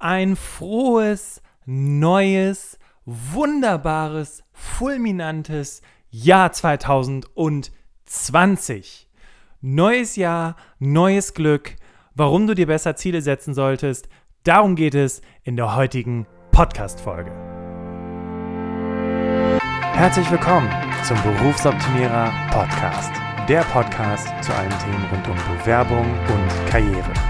ein frohes, neues, wunderbares, fulminantes Jahr 2020. Neues Jahr, neues Glück. Warum du dir besser Ziele setzen solltest, darum geht es in der heutigen Podcast-Folge. Herzlich willkommen zum Berufsoptimierer Podcast. Der Podcast zu allen Themen rund um Bewerbung und Karriere.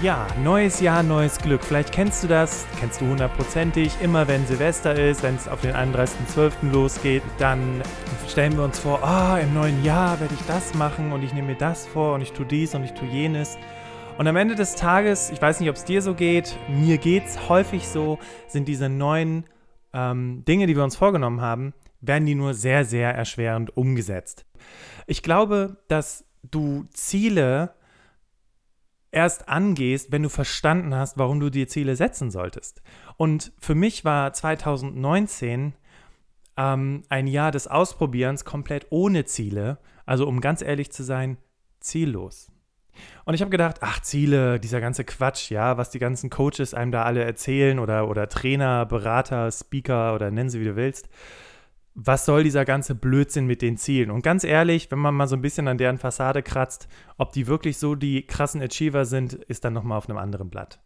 Ja, neues Jahr, neues Glück. Vielleicht kennst du das, kennst du hundertprozentig. Immer wenn Silvester ist, wenn es auf den 31.12. losgeht, dann stellen wir uns vor, oh, im neuen Jahr werde ich das machen und ich nehme mir das vor und ich tue dies und ich tue jenes. Und am Ende des Tages, ich weiß nicht, ob es dir so geht, mir geht es häufig so, sind diese neuen ähm, Dinge, die wir uns vorgenommen haben, werden die nur sehr, sehr erschwerend umgesetzt. Ich glaube, dass du Ziele erst angehst, wenn du verstanden hast, warum du dir Ziele setzen solltest. Und für mich war 2019 ähm, ein Jahr des Ausprobierens komplett ohne Ziele, also um ganz ehrlich zu sein, ziellos. Und ich habe gedacht, ach, Ziele, dieser ganze Quatsch, ja, was die ganzen Coaches einem da alle erzählen oder, oder Trainer, Berater, Speaker oder nennen sie, wie du willst was soll dieser ganze Blödsinn mit den Zielen? Und ganz ehrlich, wenn man mal so ein bisschen an deren Fassade kratzt, ob die wirklich so die krassen Achiever sind, ist dann nochmal auf einem anderen Blatt.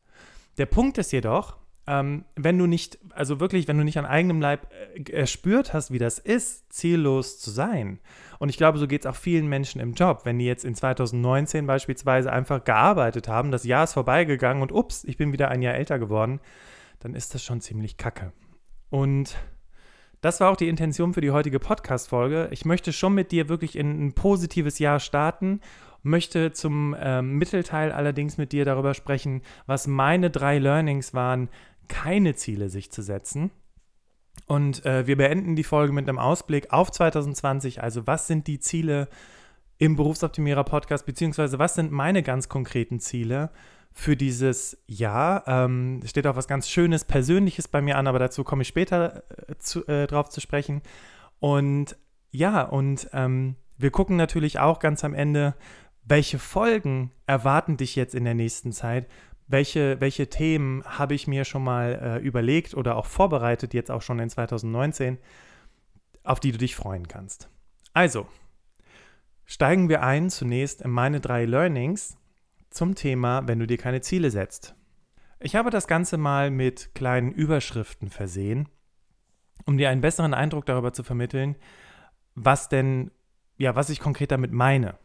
Der Punkt ist jedoch, ähm, wenn du nicht, also wirklich, wenn du nicht an eigenem Leib äh, erspürt hast, wie das ist, ziellos zu sein. Und ich glaube, so geht es auch vielen Menschen im Job. Wenn die jetzt in 2019 beispielsweise einfach gearbeitet haben, das Jahr ist vorbeigegangen und ups, ich bin wieder ein Jahr älter geworden, dann ist das schon ziemlich kacke. Und das war auch die Intention für die heutige Podcast-Folge. Ich möchte schon mit dir wirklich in ein positives Jahr starten, möchte zum ähm, Mittelteil allerdings mit dir darüber sprechen, was meine drei Learnings waren, keine Ziele sich zu setzen. Und äh, wir beenden die Folge mit einem Ausblick auf 2020. Also, was sind die Ziele im Berufsoptimierer Podcast, beziehungsweise was sind meine ganz konkreten Ziele? Für dieses Jahr. Ähm, steht auch was ganz Schönes, Persönliches bei mir an, aber dazu komme ich später äh, zu, äh, drauf zu sprechen. Und ja, und ähm, wir gucken natürlich auch ganz am Ende, welche Folgen erwarten dich jetzt in der nächsten Zeit? Welche, welche Themen habe ich mir schon mal äh, überlegt oder auch vorbereitet, jetzt auch schon in 2019, auf die du dich freuen kannst? Also, steigen wir ein zunächst in meine drei Learnings zum Thema, wenn du dir keine Ziele setzt. Ich habe das Ganze mal mit kleinen Überschriften versehen, um dir einen besseren Eindruck darüber zu vermitteln, was denn, ja, was ich konkret damit meine.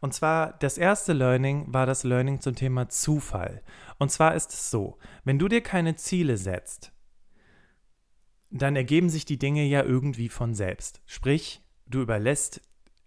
Und zwar das erste Learning war das Learning zum Thema Zufall. Und zwar ist es so, wenn du dir keine Ziele setzt, dann ergeben sich die Dinge ja irgendwie von selbst. Sprich, du überlässt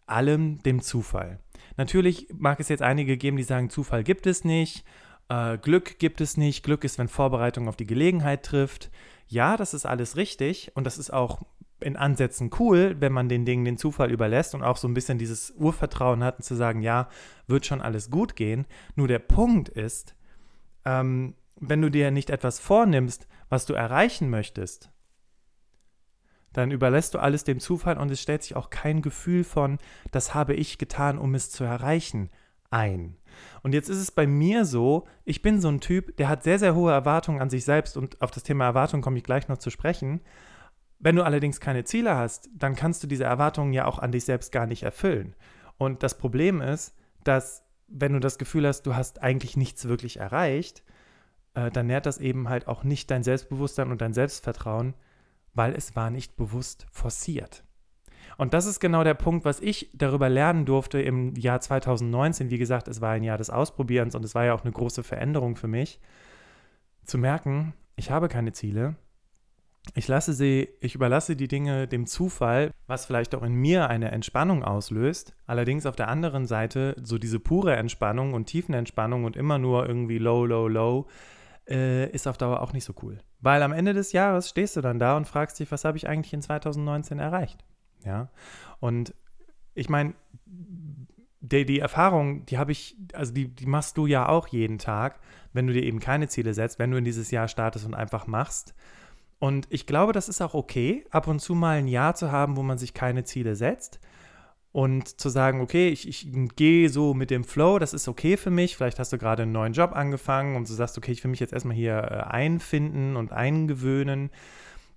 allem dem Zufall. Natürlich mag es jetzt einige geben, die sagen, Zufall gibt es nicht, äh, Glück gibt es nicht, Glück ist, wenn Vorbereitung auf die Gelegenheit trifft. Ja, das ist alles richtig und das ist auch in Ansätzen cool, wenn man den Dingen den Zufall überlässt und auch so ein bisschen dieses Urvertrauen hat, zu sagen, ja, wird schon alles gut gehen. Nur der Punkt ist, ähm, wenn du dir nicht etwas vornimmst, was du erreichen möchtest, dann überlässt du alles dem Zufall und es stellt sich auch kein Gefühl von, das habe ich getan, um es zu erreichen, ein. Und jetzt ist es bei mir so, ich bin so ein Typ, der hat sehr, sehr hohe Erwartungen an sich selbst und auf das Thema Erwartungen komme ich gleich noch zu sprechen. Wenn du allerdings keine Ziele hast, dann kannst du diese Erwartungen ja auch an dich selbst gar nicht erfüllen. Und das Problem ist, dass wenn du das Gefühl hast, du hast eigentlich nichts wirklich erreicht, äh, dann nährt das eben halt auch nicht dein Selbstbewusstsein und dein Selbstvertrauen, weil es war nicht bewusst forciert. Und das ist genau der Punkt, was ich darüber lernen durfte im Jahr 2019. Wie gesagt, es war ein Jahr des Ausprobierens und es war ja auch eine große Veränderung für mich, zu merken, ich habe keine Ziele. Ich lasse sie, ich überlasse die Dinge dem Zufall, was vielleicht auch in mir eine Entspannung auslöst. Allerdings auf der anderen Seite so diese pure Entspannung und Tiefenentspannung und immer nur irgendwie low, low, low äh, ist auf Dauer auch nicht so cool. Weil am Ende des Jahres stehst du dann da und fragst dich, was habe ich eigentlich in 2019 erreicht? Ja. Und ich meine, die, die Erfahrung, die habe ich, also die, die machst du ja auch jeden Tag, wenn du dir eben keine Ziele setzt, wenn du in dieses Jahr startest und einfach machst. Und ich glaube, das ist auch okay, ab und zu mal ein Jahr zu haben, wo man sich keine Ziele setzt und zu sagen, okay, ich, ich gehe so mit dem Flow, das ist okay für mich. Vielleicht hast du gerade einen neuen Job angefangen und du sagst, okay, ich will mich jetzt erstmal hier äh, einfinden und eingewöhnen.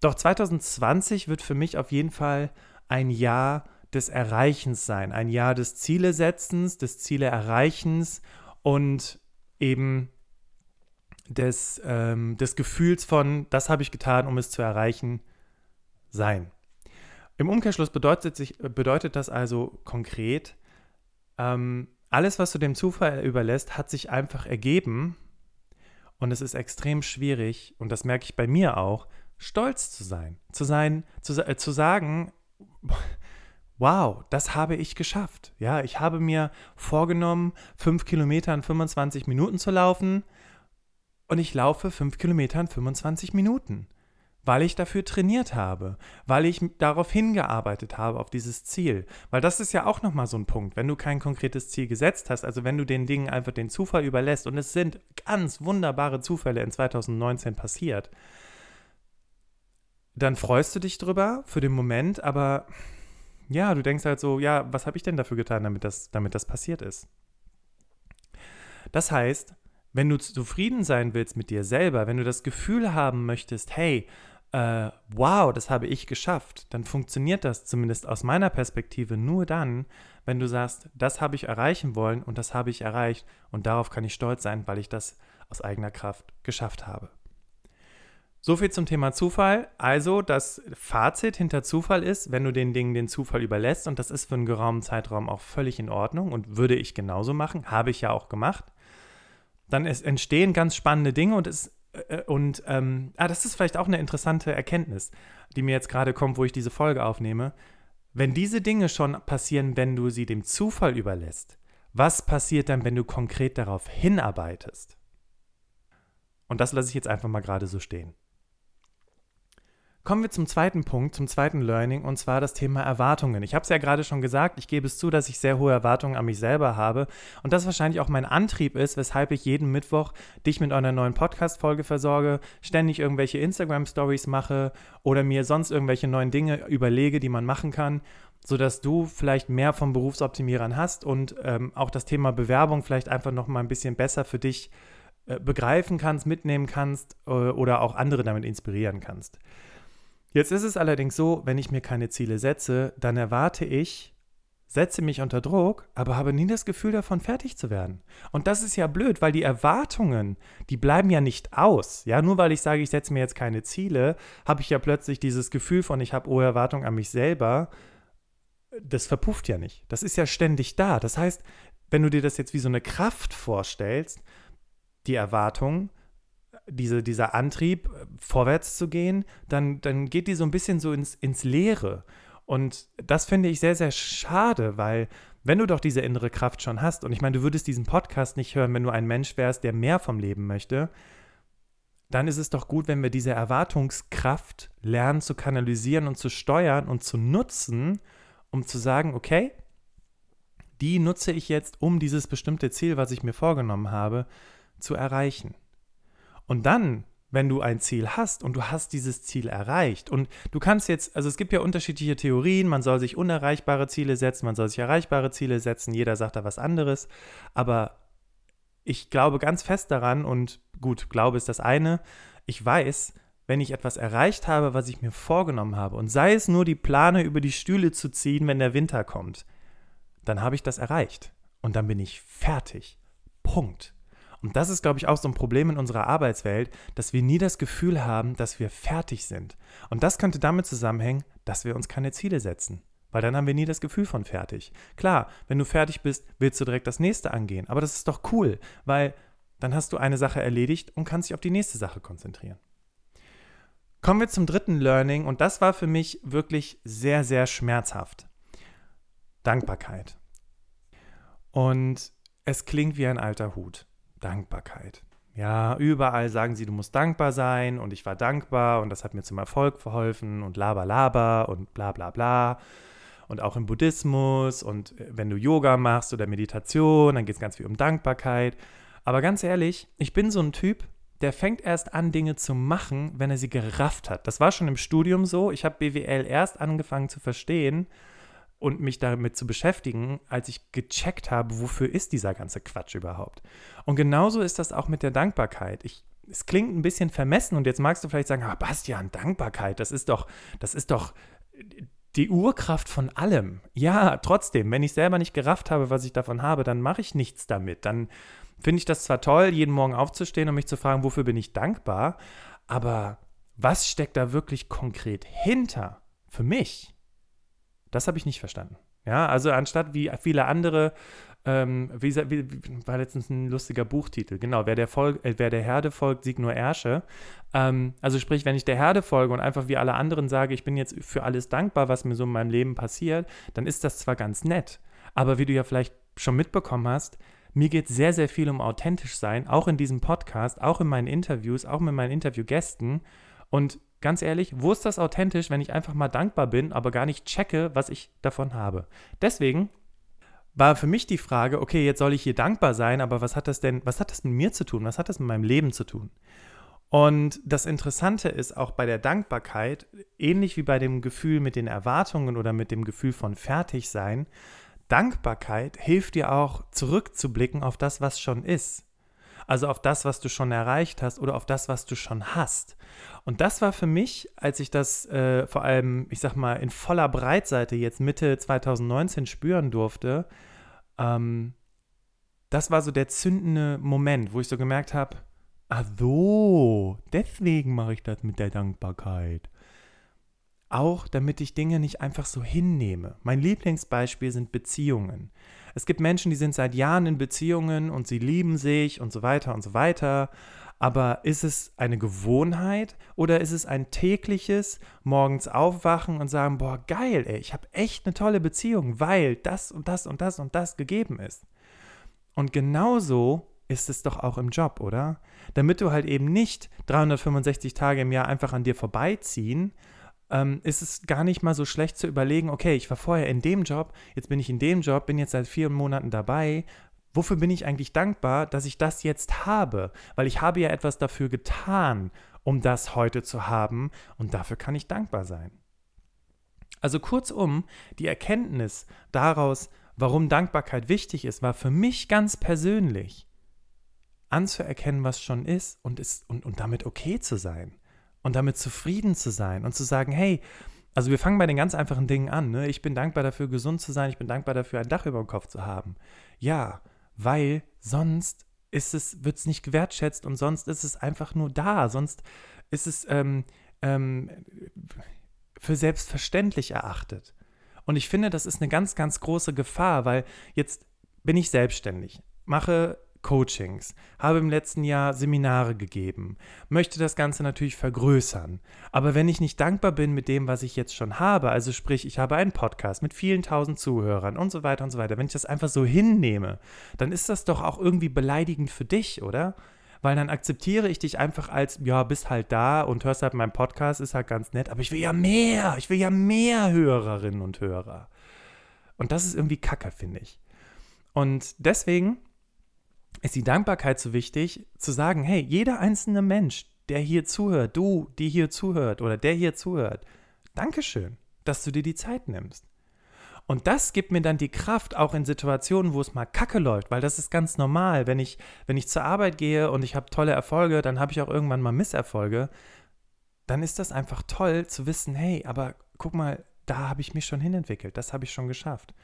Doch 2020 wird für mich auf jeden Fall ein Jahr des Erreichens sein, ein Jahr des Zielesetzens, des Ziele Erreichens und eben des, ähm, des Gefühls von, das habe ich getan, um es zu erreichen, sein. Im Umkehrschluss bedeutet, sich, bedeutet das also konkret, ähm, alles, was du dem Zufall überlässt, hat sich einfach ergeben und es ist extrem schwierig, und das merke ich bei mir auch, stolz zu sein. Zu sein, zu, äh, zu sagen, wow, das habe ich geschafft. Ja, ich habe mir vorgenommen, fünf Kilometer in 25 Minuten zu laufen und ich laufe fünf Kilometer in 25 Minuten, weil ich dafür trainiert habe, weil ich darauf hingearbeitet habe, auf dieses Ziel. Weil das ist ja auch nochmal so ein Punkt, wenn du kein konkretes Ziel gesetzt hast, also wenn du den Dingen einfach den Zufall überlässt und es sind ganz wunderbare Zufälle in 2019 passiert, dann freust du dich drüber für den Moment, aber ja, du denkst halt so, ja, was habe ich denn dafür getan, damit das, damit das passiert ist? Das heißt, wenn du zufrieden sein willst mit dir selber, wenn du das Gefühl haben möchtest, hey, äh, wow, das habe ich geschafft, dann funktioniert das zumindest aus meiner Perspektive nur dann, wenn du sagst, das habe ich erreichen wollen und das habe ich erreicht und darauf kann ich stolz sein, weil ich das aus eigener Kraft geschafft habe. So viel zum Thema Zufall. Also das Fazit hinter Zufall ist, wenn du den Dingen den Zufall überlässt, und das ist für einen geraumen Zeitraum auch völlig in Ordnung und würde ich genauso machen, habe ich ja auch gemacht, dann entstehen ganz spannende Dinge und es und ähm, ah, das ist vielleicht auch eine interessante Erkenntnis, die mir jetzt gerade kommt, wo ich diese Folge aufnehme. Wenn diese Dinge schon passieren, wenn du sie dem Zufall überlässt, was passiert dann, wenn du konkret darauf hinarbeitest? Und das lasse ich jetzt einfach mal gerade so stehen. Kommen wir zum zweiten Punkt, zum zweiten Learning, und zwar das Thema Erwartungen. Ich habe es ja gerade schon gesagt, ich gebe es zu, dass ich sehr hohe Erwartungen an mich selber habe und das wahrscheinlich auch mein Antrieb ist, weshalb ich jeden Mittwoch dich mit einer neuen Podcast-Folge versorge, ständig irgendwelche Instagram-Stories mache oder mir sonst irgendwelche neuen Dinge überlege, die man machen kann, sodass du vielleicht mehr von Berufsoptimierern hast und ähm, auch das Thema Bewerbung vielleicht einfach noch mal ein bisschen besser für dich äh, begreifen kannst, mitnehmen kannst äh, oder auch andere damit inspirieren kannst. Jetzt ist es allerdings so, wenn ich mir keine Ziele setze, dann erwarte ich, setze mich unter Druck, aber habe nie das Gefühl davon, fertig zu werden. Und das ist ja blöd, weil die Erwartungen, die bleiben ja nicht aus. Ja, nur weil ich sage, ich setze mir jetzt keine Ziele, habe ich ja plötzlich dieses Gefühl von, ich habe hohe Erwartungen an mich selber. Das verpufft ja nicht. Das ist ja ständig da. Das heißt, wenn du dir das jetzt wie so eine Kraft vorstellst, die Erwartung, diese, dieser Antrieb, vorwärts zu gehen, dann, dann geht die so ein bisschen so ins, ins Leere. Und das finde ich sehr, sehr schade, weil wenn du doch diese innere Kraft schon hast, und ich meine, du würdest diesen Podcast nicht hören, wenn du ein Mensch wärst, der mehr vom Leben möchte, dann ist es doch gut, wenn wir diese Erwartungskraft lernen zu kanalisieren und zu steuern und zu nutzen, um zu sagen, okay, die nutze ich jetzt, um dieses bestimmte Ziel, was ich mir vorgenommen habe, zu erreichen. Und dann, wenn du ein Ziel hast und du hast dieses Ziel erreicht und du kannst jetzt, also es gibt ja unterschiedliche Theorien, man soll sich unerreichbare Ziele setzen, man soll sich erreichbare Ziele setzen, jeder sagt da was anderes, aber ich glaube ganz fest daran und gut, Glaube ist das eine, ich weiß, wenn ich etwas erreicht habe, was ich mir vorgenommen habe und sei es nur die Plane über die Stühle zu ziehen, wenn der Winter kommt, dann habe ich das erreicht und dann bin ich fertig. Punkt. Und das ist, glaube ich, auch so ein Problem in unserer Arbeitswelt, dass wir nie das Gefühl haben, dass wir fertig sind. Und das könnte damit zusammenhängen, dass wir uns keine Ziele setzen. Weil dann haben wir nie das Gefühl von fertig. Klar, wenn du fertig bist, willst du direkt das nächste angehen. Aber das ist doch cool, weil dann hast du eine Sache erledigt und kannst dich auf die nächste Sache konzentrieren. Kommen wir zum dritten Learning und das war für mich wirklich sehr, sehr schmerzhaft. Dankbarkeit. Und es klingt wie ein alter Hut. Dankbarkeit. Ja, überall sagen sie, du musst dankbar sein und ich war dankbar und das hat mir zum Erfolg verholfen und laber, laber und bla bla bla. Und auch im Buddhismus und äh, wenn du Yoga machst oder Meditation, dann geht es ganz viel um Dankbarkeit. Aber ganz ehrlich, ich bin so ein Typ, der fängt erst an, Dinge zu machen, wenn er sie gerafft hat. Das war schon im Studium so. Ich habe BWL erst angefangen zu verstehen und mich damit zu beschäftigen, als ich gecheckt habe, wofür ist dieser ganze Quatsch überhaupt. Und genauso ist das auch mit der Dankbarkeit. Ich, es klingt ein bisschen vermessen und jetzt magst du vielleicht sagen, ah, Bastian, Dankbarkeit, das ist doch, das ist doch die Urkraft von allem. Ja, trotzdem, wenn ich selber nicht gerafft habe, was ich davon habe, dann mache ich nichts damit. Dann finde ich das zwar toll, jeden Morgen aufzustehen und mich zu fragen, wofür bin ich dankbar, aber was steckt da wirklich konkret hinter für mich? Das habe ich nicht verstanden. Ja, also anstatt wie viele andere, ähm, wie, wie, war letztens ein lustiger Buchtitel, genau, wer der, Volk, äh, wer der Herde folgt, siegt nur Ärsche. Ähm, also sprich, wenn ich der Herde folge und einfach wie alle anderen sage, ich bin jetzt für alles dankbar, was mir so in meinem Leben passiert, dann ist das zwar ganz nett, aber wie du ja vielleicht schon mitbekommen hast, mir geht sehr, sehr viel um authentisch sein, auch in diesem Podcast, auch in meinen Interviews, auch mit meinen Interviewgästen. Und ganz ehrlich, wo ist das authentisch, wenn ich einfach mal dankbar bin, aber gar nicht checke, was ich davon habe? Deswegen war für mich die Frage, okay, jetzt soll ich hier dankbar sein, aber was hat das denn, was hat das mit mir zu tun? Was hat das mit meinem Leben zu tun? Und das Interessante ist auch bei der Dankbarkeit, ähnlich wie bei dem Gefühl mit den Erwartungen oder mit dem Gefühl von Fertigsein, Dankbarkeit hilft dir auch zurückzublicken auf das, was schon ist. Also auf das, was du schon erreicht hast oder auf das, was du schon hast. Und das war für mich, als ich das äh, vor allem, ich sag mal, in voller Breitseite jetzt Mitte 2019 spüren durfte, ähm, das war so der zündende Moment, wo ich so gemerkt habe, ach so, deswegen mache ich das mit der Dankbarkeit. Auch damit ich Dinge nicht einfach so hinnehme. Mein Lieblingsbeispiel sind Beziehungen. Es gibt Menschen, die sind seit Jahren in Beziehungen und sie lieben sich und so weiter und so weiter. Aber ist es eine Gewohnheit oder ist es ein tägliches morgens aufwachen und sagen, boah, geil, ey, ich habe echt eine tolle Beziehung, weil das und das und das und das gegeben ist. Und genauso ist es doch auch im Job, oder? Damit du halt eben nicht 365 Tage im Jahr einfach an dir vorbeiziehen, ähm, ist es gar nicht mal so schlecht zu überlegen, okay, ich war vorher in dem Job, jetzt bin ich in dem Job, bin jetzt seit vier Monaten dabei. Wofür bin ich eigentlich dankbar, dass ich das jetzt habe? Weil ich habe ja etwas dafür getan, um das heute zu haben und dafür kann ich dankbar sein. Also kurzum, die Erkenntnis daraus, warum Dankbarkeit wichtig ist, war für mich ganz persönlich anzuerkennen, was schon ist und, ist, und, und damit okay zu sein und damit zufrieden zu sein und zu sagen, hey, also wir fangen bei den ganz einfachen Dingen an. Ne? Ich bin dankbar dafür, gesund zu sein. Ich bin dankbar dafür, ein Dach über dem Kopf zu haben. Ja, weil sonst ist es, wird es nicht gewertschätzt und sonst ist es einfach nur da. Sonst ist es ähm, ähm, für selbstverständlich erachtet. Und ich finde, das ist eine ganz, ganz große Gefahr, weil jetzt bin ich selbstständig, mache Coachings, habe im letzten Jahr Seminare gegeben, möchte das Ganze natürlich vergrößern. Aber wenn ich nicht dankbar bin mit dem, was ich jetzt schon habe, also sprich, ich habe einen Podcast mit vielen tausend Zuhörern und so weiter und so weiter, wenn ich das einfach so hinnehme, dann ist das doch auch irgendwie beleidigend für dich, oder? Weil dann akzeptiere ich dich einfach als, ja, bist halt da und hörst halt meinen Podcast, ist halt ganz nett, aber ich will ja mehr, ich will ja mehr Hörerinnen und Hörer. Und das ist irgendwie kacke, finde ich. Und deswegen ist die Dankbarkeit so wichtig, zu sagen, hey, jeder einzelne Mensch, der hier zuhört, du, die hier zuhört oder der hier zuhört, Dankeschön, dass du dir die Zeit nimmst. Und das gibt mir dann die Kraft, auch in Situationen, wo es mal kacke läuft, weil das ist ganz normal. Wenn ich, wenn ich zur Arbeit gehe und ich habe tolle Erfolge, dann habe ich auch irgendwann mal Misserfolge. Dann ist das einfach toll zu wissen, hey, aber guck mal, da habe ich mich schon hinentwickelt, das habe ich schon geschafft.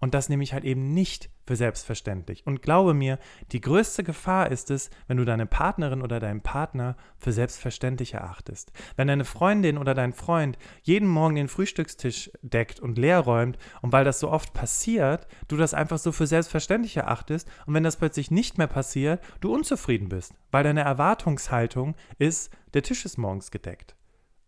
Und das nehme ich halt eben nicht für selbstverständlich. Und glaube mir, die größte Gefahr ist es, wenn du deine Partnerin oder deinen Partner für selbstverständlich erachtest. Wenn deine Freundin oder dein Freund jeden Morgen den Frühstückstisch deckt und leer räumt und weil das so oft passiert, du das einfach so für selbstverständlich erachtest und wenn das plötzlich nicht mehr passiert, du unzufrieden bist, weil deine Erwartungshaltung ist, der Tisch ist morgens gedeckt.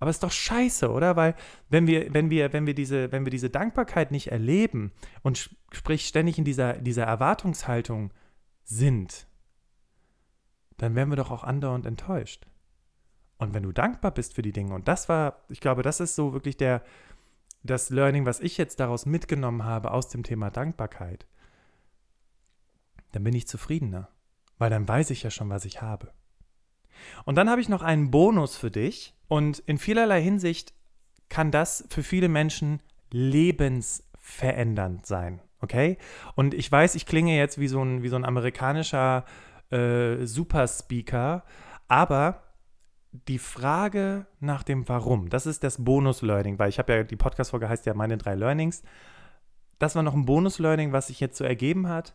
Aber ist doch scheiße, oder? Weil wenn wir, wenn wir, wenn wir diese, wenn wir diese Dankbarkeit nicht erleben und sprich ständig in dieser, dieser Erwartungshaltung sind, dann werden wir doch auch andauernd enttäuscht. Und wenn du dankbar bist für die Dinge, und das war, ich glaube, das ist so wirklich der, das Learning, was ich jetzt daraus mitgenommen habe aus dem Thema Dankbarkeit, dann bin ich zufriedener, weil dann weiß ich ja schon, was ich habe. Und dann habe ich noch einen Bonus für dich und in vielerlei Hinsicht kann das für viele Menschen lebensverändernd sein. Okay? Und ich weiß, ich klinge jetzt wie so ein, wie so ein amerikanischer äh, Superspeaker, aber die Frage nach dem Warum, das ist das Bonus-Learning, weil ich habe ja, die Podcast-Folge heißt ja meine drei Learnings. Das war noch ein Bonus-Learning, was sich jetzt so ergeben hat.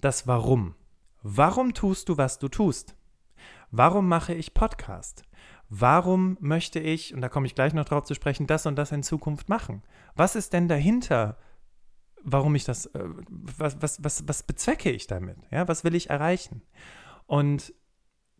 Das Warum. Warum tust du, was du tust? Warum mache ich Podcast? Warum möchte ich, und da komme ich gleich noch drauf zu sprechen, das und das in Zukunft machen? Was ist denn dahinter, warum ich das, äh, was, was, was, was bezwecke ich damit? Ja, was will ich erreichen? Und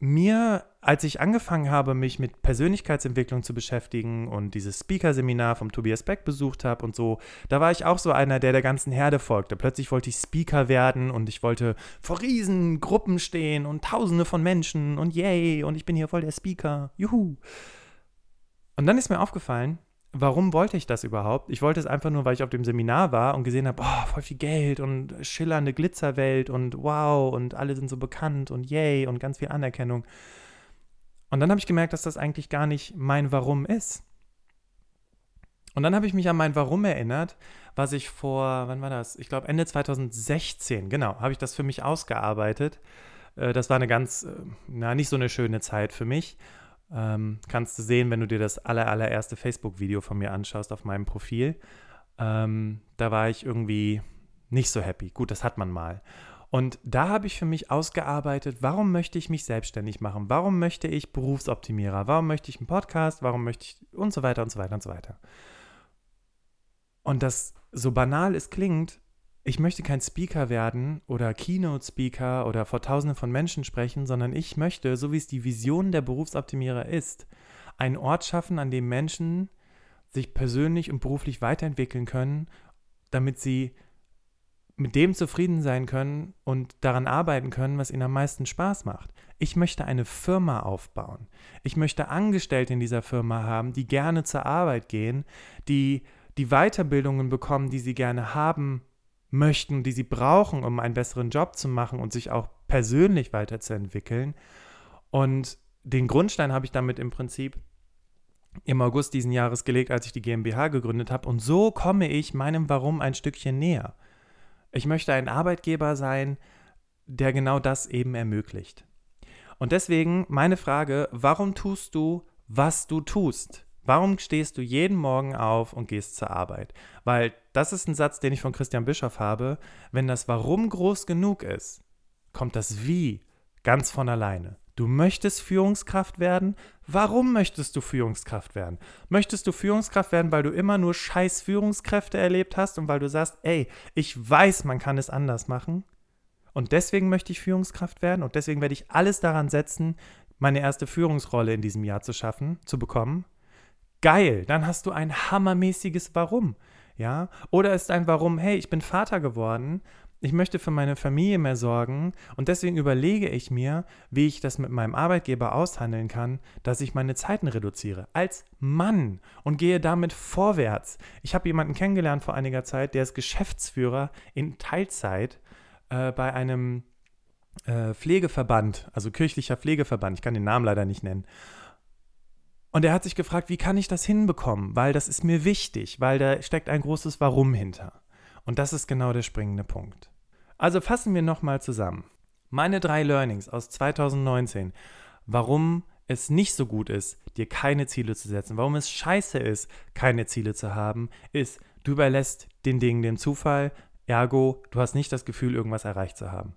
mir, als ich angefangen habe, mich mit Persönlichkeitsentwicklung zu beschäftigen und dieses Speaker-Seminar vom Tobias Beck besucht habe und so, da war ich auch so einer, der der ganzen Herde folgte. Plötzlich wollte ich Speaker werden und ich wollte vor riesen Gruppen stehen und tausende von Menschen und yay, und ich bin hier voll der Speaker. Juhu. Und dann ist mir aufgefallen, warum wollte ich das überhaupt? Ich wollte es einfach nur, weil ich auf dem Seminar war und gesehen habe, oh, voll viel Geld und schillernde Glitzerwelt und wow und alle sind so bekannt und yay und ganz viel Anerkennung. Und dann habe ich gemerkt, dass das eigentlich gar nicht mein Warum ist. Und dann habe ich mich an mein Warum erinnert, was ich vor, wann war das? Ich glaube Ende 2016, genau, habe ich das für mich ausgearbeitet. Äh, das war eine ganz, äh, na, nicht so eine schöne Zeit für mich. Ähm, kannst du sehen, wenn du dir das aller, allererste Facebook-Video von mir anschaust auf meinem Profil. Ähm, da war ich irgendwie nicht so happy. Gut, das hat man mal. Und da habe ich für mich ausgearbeitet, warum möchte ich mich selbstständig machen? Warum möchte ich Berufsoptimierer? Warum möchte ich einen Podcast? Warum möchte ich und so weiter und so weiter und so weiter. Und das, so banal es klingt, ich möchte kein Speaker werden oder Keynote-Speaker oder vor Tausenden von Menschen sprechen, sondern ich möchte, so wie es die Vision der Berufsoptimierer ist, einen Ort schaffen, an dem Menschen sich persönlich und beruflich weiterentwickeln können, damit sie mit dem zufrieden sein können und daran arbeiten können, was ihnen am meisten Spaß macht. Ich möchte eine Firma aufbauen. Ich möchte Angestellte in dieser Firma haben, die gerne zur Arbeit gehen, die die Weiterbildungen bekommen, die sie gerne haben möchten, die sie brauchen, um einen besseren Job zu machen und sich auch persönlich weiterzuentwickeln. Und den Grundstein habe ich damit im Prinzip im August diesen Jahres gelegt, als ich die GmbH gegründet habe. Und so komme ich meinem Warum ein Stückchen näher. Ich möchte ein Arbeitgeber sein, der genau das eben ermöglicht. Und deswegen meine Frage, warum tust du, was du tust? Warum stehst du jeden Morgen auf und gehst zur Arbeit? Weil das ist ein Satz, den ich von Christian Bischoff habe. Wenn das Warum groß genug ist, kommt das Wie ganz von alleine. Du möchtest Führungskraft werden. Warum möchtest du Führungskraft werden? Möchtest du Führungskraft werden, weil du immer nur scheiß Führungskräfte erlebt hast und weil du sagst, ey, ich weiß, man kann es anders machen. Und deswegen möchte ich Führungskraft werden und deswegen werde ich alles daran setzen, meine erste Führungsrolle in diesem Jahr zu schaffen, zu bekommen. Geil, dann hast du ein hammermäßiges Warum. Ja? Oder ist ein Warum, hey, ich bin Vater geworden, ich möchte für meine Familie mehr sorgen und deswegen überlege ich mir, wie ich das mit meinem Arbeitgeber aushandeln kann, dass ich meine Zeiten reduziere. Als Mann und gehe damit vorwärts. Ich habe jemanden kennengelernt vor einiger Zeit, der ist Geschäftsführer in Teilzeit äh, bei einem äh, Pflegeverband, also kirchlicher Pflegeverband. Ich kann den Namen leider nicht nennen. Und er hat sich gefragt, wie kann ich das hinbekommen? Weil das ist mir wichtig, weil da steckt ein großes Warum hinter. Und das ist genau der springende Punkt. Also fassen wir nochmal zusammen. Meine drei Learnings aus 2019, warum es nicht so gut ist, dir keine Ziele zu setzen, warum es scheiße ist, keine Ziele zu haben, ist, du überlässt den Dingen dem Zufall, ergo, du hast nicht das Gefühl, irgendwas erreicht zu haben.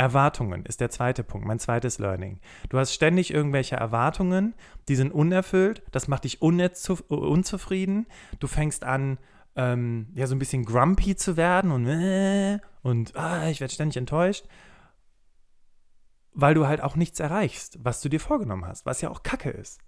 Erwartungen ist der zweite Punkt, mein zweites Learning. Du hast ständig irgendwelche Erwartungen, die sind unerfüllt, das macht dich unzufrieden. Du fängst an, ähm, ja, so ein bisschen grumpy zu werden und, äh, und ah, ich werde ständig enttäuscht, weil du halt auch nichts erreichst, was du dir vorgenommen hast, was ja auch Kacke ist.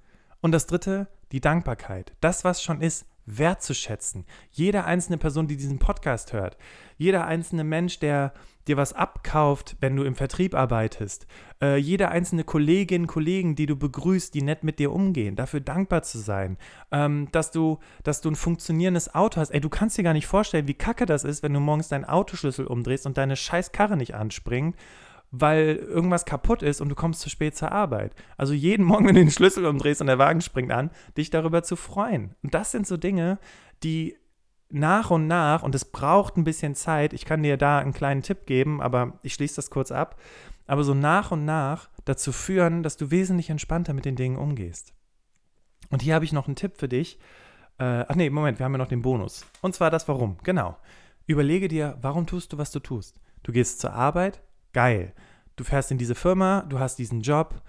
Und das dritte, die Dankbarkeit. Das, was schon ist, wertzuschätzen. Jede einzelne Person, die diesen Podcast hört, jeder einzelne Mensch, der dir was abkauft, wenn du im Vertrieb arbeitest, äh, jede einzelne Kollegin, Kollegen, die du begrüßt, die nett mit dir umgehen, dafür dankbar zu sein, ähm, dass, du, dass du ein funktionierendes Auto hast. Ey, du kannst dir gar nicht vorstellen, wie kacke das ist, wenn du morgens deinen Autoschlüssel umdrehst und deine scheiß Karre nicht anspringt weil irgendwas kaputt ist und du kommst zu spät zur Arbeit. Also jeden Morgen, wenn du den Schlüssel umdrehst und der Wagen springt an, dich darüber zu freuen. Und das sind so Dinge, die nach und nach, und es braucht ein bisschen Zeit, ich kann dir da einen kleinen Tipp geben, aber ich schließe das kurz ab, aber so nach und nach dazu führen, dass du wesentlich entspannter mit den Dingen umgehst. Und hier habe ich noch einen Tipp für dich. Äh, ach nee, Moment, wir haben ja noch den Bonus. Und zwar das Warum. Genau. Überlege dir, warum tust du, was du tust. Du gehst zur Arbeit, geil. Du fährst in diese Firma, du hast diesen Job,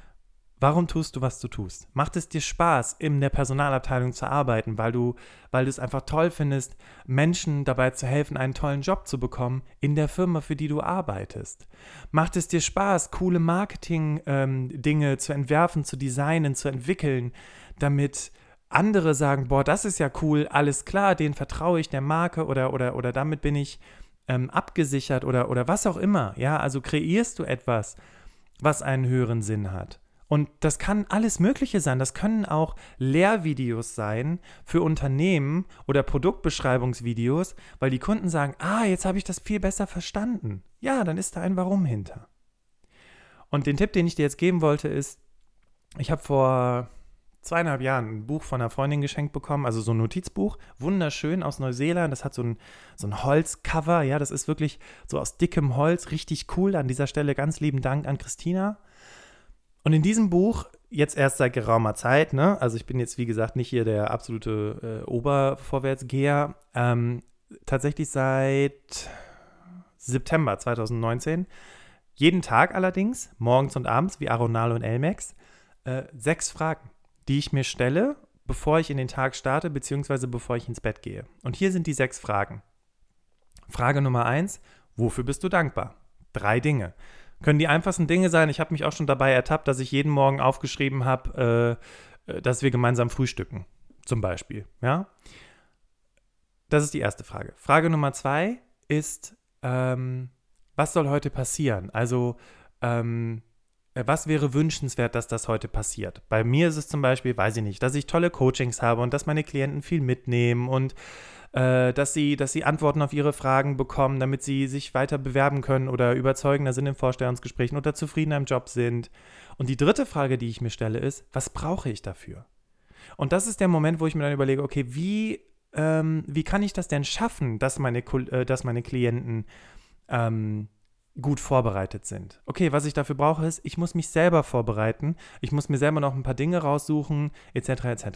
Warum tust du, was du tust? Macht es dir Spaß, in der Personalabteilung zu arbeiten, weil du, weil du es einfach toll findest, Menschen dabei zu helfen, einen tollen Job zu bekommen in der Firma, für die du arbeitest? Macht es dir Spaß, coole Marketing-Dinge ähm, zu entwerfen, zu designen, zu entwickeln, damit andere sagen, boah, das ist ja cool, alles klar, den vertraue ich der Marke oder, oder, oder damit bin ich ähm, abgesichert oder, oder was auch immer. Ja, also kreierst du etwas, was einen höheren Sinn hat. Und das kann alles Mögliche sein. Das können auch Lehrvideos sein für Unternehmen oder Produktbeschreibungsvideos, weil die Kunden sagen, ah, jetzt habe ich das viel besser verstanden. Ja, dann ist da ein Warum hinter. Und den Tipp, den ich dir jetzt geben wollte, ist, ich habe vor zweieinhalb Jahren ein Buch von einer Freundin geschenkt bekommen, also so ein Notizbuch, wunderschön aus Neuseeland. Das hat so ein, so ein Holzcover, ja, das ist wirklich so aus dickem Holz, richtig cool. An dieser Stelle ganz lieben Dank an Christina. Und in diesem Buch, jetzt erst seit geraumer Zeit, ne, also ich bin jetzt wie gesagt nicht hier der absolute äh, Obervorwärtsgeher, ähm, tatsächlich seit September 2019, jeden Tag allerdings, morgens und abends, wie Aronal und Elmex, äh, sechs Fragen, die ich mir stelle, bevor ich in den Tag starte, beziehungsweise bevor ich ins Bett gehe. Und hier sind die sechs Fragen. Frage Nummer eins, wofür bist du dankbar? Drei Dinge können die einfachsten Dinge sein. Ich habe mich auch schon dabei ertappt, dass ich jeden Morgen aufgeschrieben habe, äh, dass wir gemeinsam frühstücken, zum Beispiel. Ja, das ist die erste Frage. Frage Nummer zwei ist, ähm, was soll heute passieren? Also ähm, äh, was wäre wünschenswert, dass das heute passiert? Bei mir ist es zum Beispiel, weiß ich nicht, dass ich tolle Coachings habe und dass meine Klienten viel mitnehmen und äh, dass, sie, dass sie Antworten auf ihre Fragen bekommen, damit sie sich weiter bewerben können oder überzeugender sind in Vorstellungsgesprächen oder zufriedener im Job sind. Und die dritte Frage, die ich mir stelle, ist, was brauche ich dafür? Und das ist der Moment, wo ich mir dann überlege, okay, wie, ähm, wie kann ich das denn schaffen, dass meine, äh, dass meine Klienten ähm, gut vorbereitet sind. Okay, was ich dafür brauche, ist, ich muss mich selber vorbereiten, ich muss mir selber noch ein paar Dinge raussuchen, etc. etc.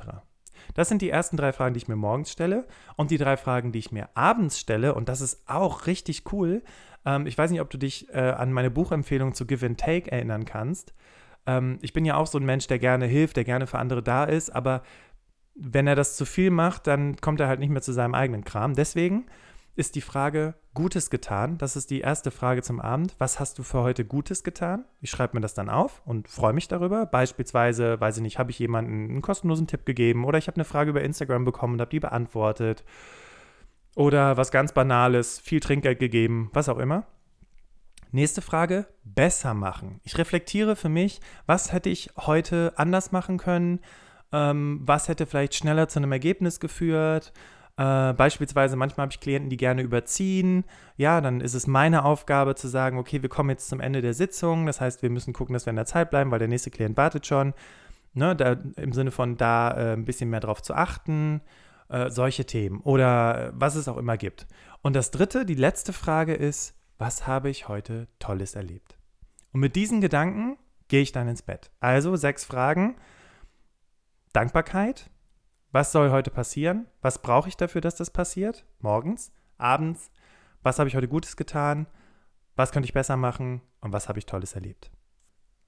Das sind die ersten drei Fragen, die ich mir morgens stelle. Und die drei Fragen, die ich mir abends stelle, und das ist auch richtig cool. Ähm, ich weiß nicht, ob du dich äh, an meine Buchempfehlung zu Give and Take erinnern kannst. Ähm, ich bin ja auch so ein Mensch, der gerne hilft, der gerne für andere da ist, aber wenn er das zu viel macht, dann kommt er halt nicht mehr zu seinem eigenen Kram. Deswegen ist die Frage Gutes getan. Das ist die erste Frage zum Abend. Was hast du für heute Gutes getan? Ich schreibe mir das dann auf und freue mich darüber. Beispielsweise, weiß ich nicht, habe ich jemandem einen kostenlosen Tipp gegeben oder ich habe eine Frage über Instagram bekommen und habe die beantwortet. Oder was ganz Banales, viel Trinkgeld gegeben, was auch immer. Nächste Frage, besser machen. Ich reflektiere für mich, was hätte ich heute anders machen können? Ähm, was hätte vielleicht schneller zu einem Ergebnis geführt? Äh, beispielsweise, manchmal habe ich Klienten, die gerne überziehen. Ja, dann ist es meine Aufgabe zu sagen, okay, wir kommen jetzt zum Ende der Sitzung. Das heißt, wir müssen gucken, dass wir in der Zeit bleiben, weil der nächste Klient wartet schon. Ne, da, Im Sinne von da äh, ein bisschen mehr drauf zu achten. Äh, solche Themen oder was es auch immer gibt. Und das dritte, die letzte Frage ist, was habe ich heute Tolles erlebt? Und mit diesen Gedanken gehe ich dann ins Bett. Also sechs Fragen. Dankbarkeit, was soll heute passieren? Was brauche ich dafür, dass das passiert? Morgens, abends? Was habe ich heute Gutes getan? Was könnte ich besser machen? Und was habe ich Tolles erlebt?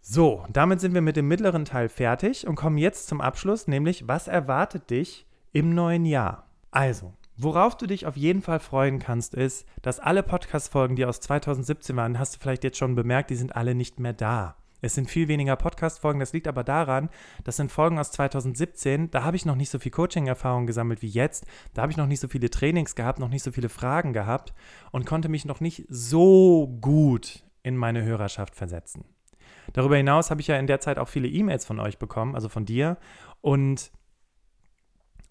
So, damit sind wir mit dem mittleren Teil fertig und kommen jetzt zum Abschluss, nämlich was erwartet dich im neuen Jahr? Also, worauf du dich auf jeden Fall freuen kannst, ist, dass alle Podcast-Folgen, die aus 2017 waren, hast du vielleicht jetzt schon bemerkt, die sind alle nicht mehr da. Es sind viel weniger Podcast-Folgen. Das liegt aber daran, das sind Folgen aus 2017. Da habe ich noch nicht so viel Coaching-Erfahrung gesammelt wie jetzt. Da habe ich noch nicht so viele Trainings gehabt, noch nicht so viele Fragen gehabt und konnte mich noch nicht so gut in meine Hörerschaft versetzen. Darüber hinaus habe ich ja in der Zeit auch viele E-Mails von euch bekommen, also von dir. Und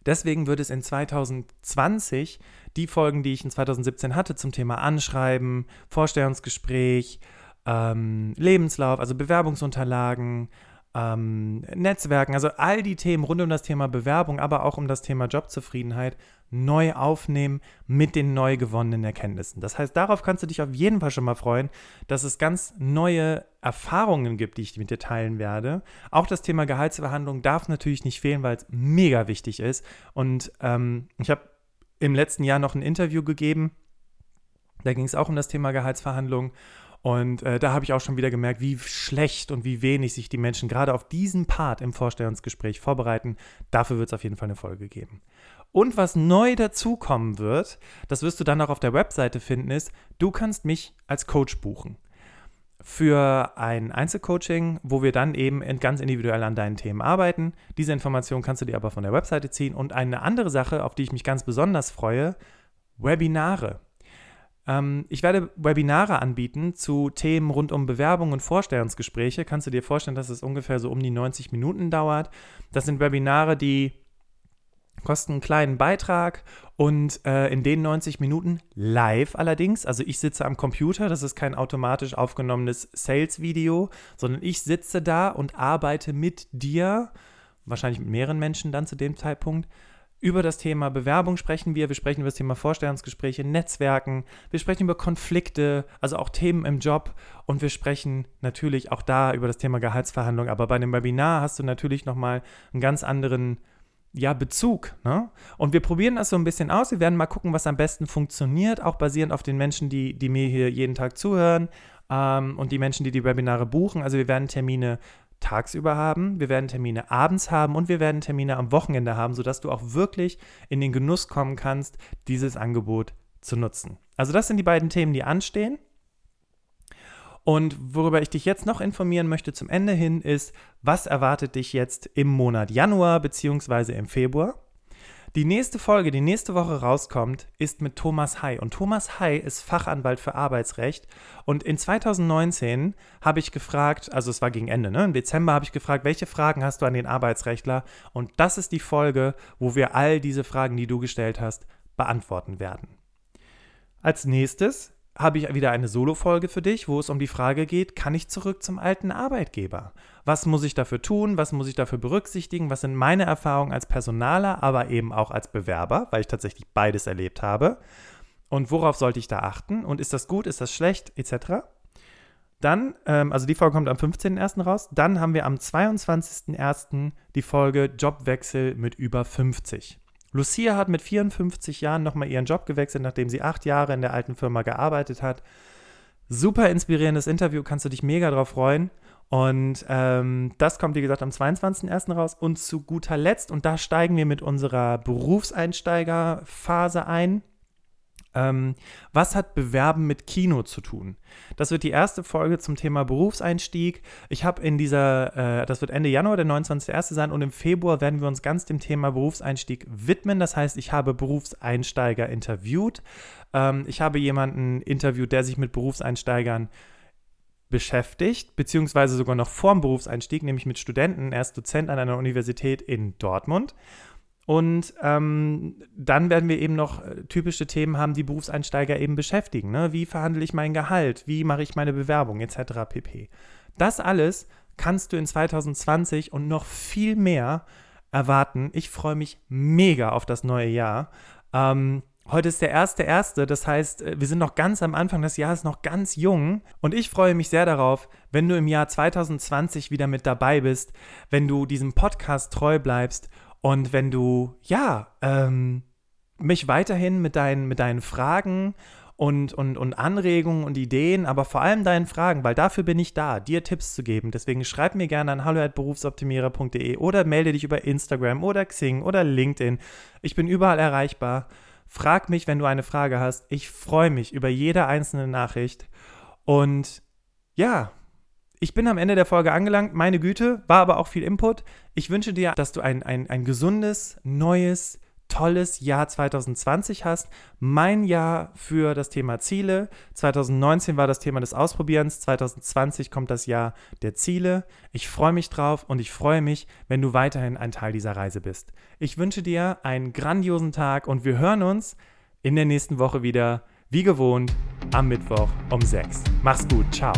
deswegen wird es in 2020 die Folgen, die ich in 2017 hatte, zum Thema Anschreiben, Vorstellungsgespräch, ähm, Lebenslauf, also Bewerbungsunterlagen, ähm, Netzwerken, also all die Themen rund um das Thema Bewerbung, aber auch um das Thema Jobzufriedenheit neu aufnehmen mit den neu gewonnenen Erkenntnissen. Das heißt, darauf kannst du dich auf jeden Fall schon mal freuen, dass es ganz neue Erfahrungen gibt, die ich mit dir teilen werde. Auch das Thema Gehaltsverhandlung darf natürlich nicht fehlen, weil es mega wichtig ist. Und ähm, ich habe im letzten Jahr noch ein Interview gegeben. Da ging es auch um das Thema Gehaltsverhandlung. Und äh, da habe ich auch schon wieder gemerkt, wie schlecht und wie wenig sich die Menschen gerade auf diesen Part im Vorstellungsgespräch vorbereiten. Dafür wird es auf jeden Fall eine Folge geben. Und was neu dazukommen wird, das wirst du dann auch auf der Webseite finden, ist, du kannst mich als Coach buchen. Für ein Einzelcoaching, wo wir dann eben ganz individuell an deinen Themen arbeiten. Diese Information kannst du dir aber von der Webseite ziehen. Und eine andere Sache, auf die ich mich ganz besonders freue, Webinare. Ähm, ich werde Webinare anbieten zu Themen rund um Bewerbung und Vorstellungsgespräche. Kannst du dir vorstellen, dass es ungefähr so um die 90 Minuten dauert? Das sind Webinare, die kosten einen kleinen Beitrag und äh, in den 90 Minuten live allerdings, also ich sitze am Computer, das ist kein automatisch aufgenommenes Sales-Video, sondern ich sitze da und arbeite mit dir, wahrscheinlich mit mehreren Menschen dann zu dem Zeitpunkt, über das Thema Bewerbung sprechen wir, wir sprechen über das Thema Vorstellungsgespräche, Netzwerken, wir sprechen über Konflikte, also auch Themen im Job und wir sprechen natürlich auch da über das Thema Gehaltsverhandlung, aber bei einem Webinar hast du natürlich nochmal einen ganz anderen ja, Bezug. Ne? Und wir probieren das so ein bisschen aus. Wir werden mal gucken, was am besten funktioniert, auch basierend auf den Menschen, die, die mir hier jeden Tag zuhören ähm, und die Menschen, die die Webinare buchen. Also wir werden Termine tagsüber haben, wir werden Termine abends haben und wir werden Termine am Wochenende haben, sodass du auch wirklich in den Genuss kommen kannst, dieses Angebot zu nutzen. Also das sind die beiden Themen, die anstehen. Und worüber ich dich jetzt noch informieren möchte zum Ende hin ist, was erwartet dich jetzt im Monat Januar bzw. im Februar? Die nächste Folge, die nächste Woche rauskommt, ist mit Thomas Hay. Und Thomas Hay ist Fachanwalt für Arbeitsrecht. Und in 2019 habe ich gefragt, also es war gegen Ende, ne? im Dezember habe ich gefragt, welche Fragen hast du an den Arbeitsrechtler? Und das ist die Folge, wo wir all diese Fragen, die du gestellt hast, beantworten werden. Als nächstes habe ich wieder eine Solo-Folge für dich, wo es um die Frage geht, kann ich zurück zum alten Arbeitgeber? Was muss ich dafür tun? Was muss ich dafür berücksichtigen? Was sind meine Erfahrungen als Personaler, aber eben auch als Bewerber, weil ich tatsächlich beides erlebt habe? Und worauf sollte ich da achten? Und ist das gut, ist das schlecht, etc.? Dann, ähm, also die Folge kommt am 15.01. raus. Dann haben wir am 22.01. die Folge Jobwechsel mit über 50. Lucia hat mit 54 Jahren nochmal ihren Job gewechselt, nachdem sie acht Jahre in der alten Firma gearbeitet hat. Super inspirierendes Interview, kannst du dich mega drauf freuen. Und ähm, das kommt, wie gesagt, am 22.01. raus. Und zu guter Letzt, und da steigen wir mit unserer Berufseinsteigerphase ein, ähm, was hat Bewerben mit Kino zu tun? Das wird die erste Folge zum Thema Berufseinstieg. Ich habe in dieser, äh, das wird Ende Januar, der 29.01. sein und im Februar werden wir uns ganz dem Thema Berufseinstieg widmen. Das heißt, ich habe Berufseinsteiger interviewt. Ähm, ich habe jemanden interviewt, der sich mit Berufseinsteigern beschäftigt, beziehungsweise sogar noch vor dem Berufseinstieg, nämlich mit Studenten. Er ist Dozent an einer Universität in Dortmund. Und ähm, dann werden wir eben noch äh, typische Themen haben, die Berufseinsteiger eben beschäftigen. Ne? Wie verhandle ich mein Gehalt? Wie mache ich meine Bewerbung etc. pp. Das alles kannst du in 2020 und noch viel mehr erwarten. Ich freue mich mega auf das neue Jahr. Ähm, Heute ist der erste erste, das heißt, äh, wir sind noch ganz am Anfang, das Jahr ist noch ganz jung und ich freue mich sehr darauf, wenn du im Jahr 2020 wieder mit dabei bist, wenn du diesem Podcast treu bleibst und wenn du, ja, ähm, mich weiterhin mit deinen, mit deinen Fragen und, und, und Anregungen und Ideen, aber vor allem deinen Fragen, weil dafür bin ich da, dir Tipps zu geben. Deswegen schreib mir gerne an hallo@berufsoptimierer.de oder melde dich über Instagram oder Xing oder LinkedIn. Ich bin überall erreichbar. Frag mich, wenn du eine Frage hast. Ich freue mich über jede einzelne Nachricht. Und ja, Ich bin am Ende der Folge angelangt. Meine Güte, war aber auch viel Input. Ich wünsche dir, dass du ein, ein, ein gesundes, neues, tolles Jahr 2020 hast. Mein Jahr für das Thema Ziele. 2019 war das Thema des Ausprobierens. 2020 kommt das Jahr der Ziele. Ich freue mich drauf und ich freue mich, wenn du weiterhin ein Teil dieser Reise bist. Ich wünsche dir einen grandiosen Tag und wir hören uns in der nächsten Woche wieder, wie gewohnt, am Mittwoch um 6. Mach's gut. Ciao.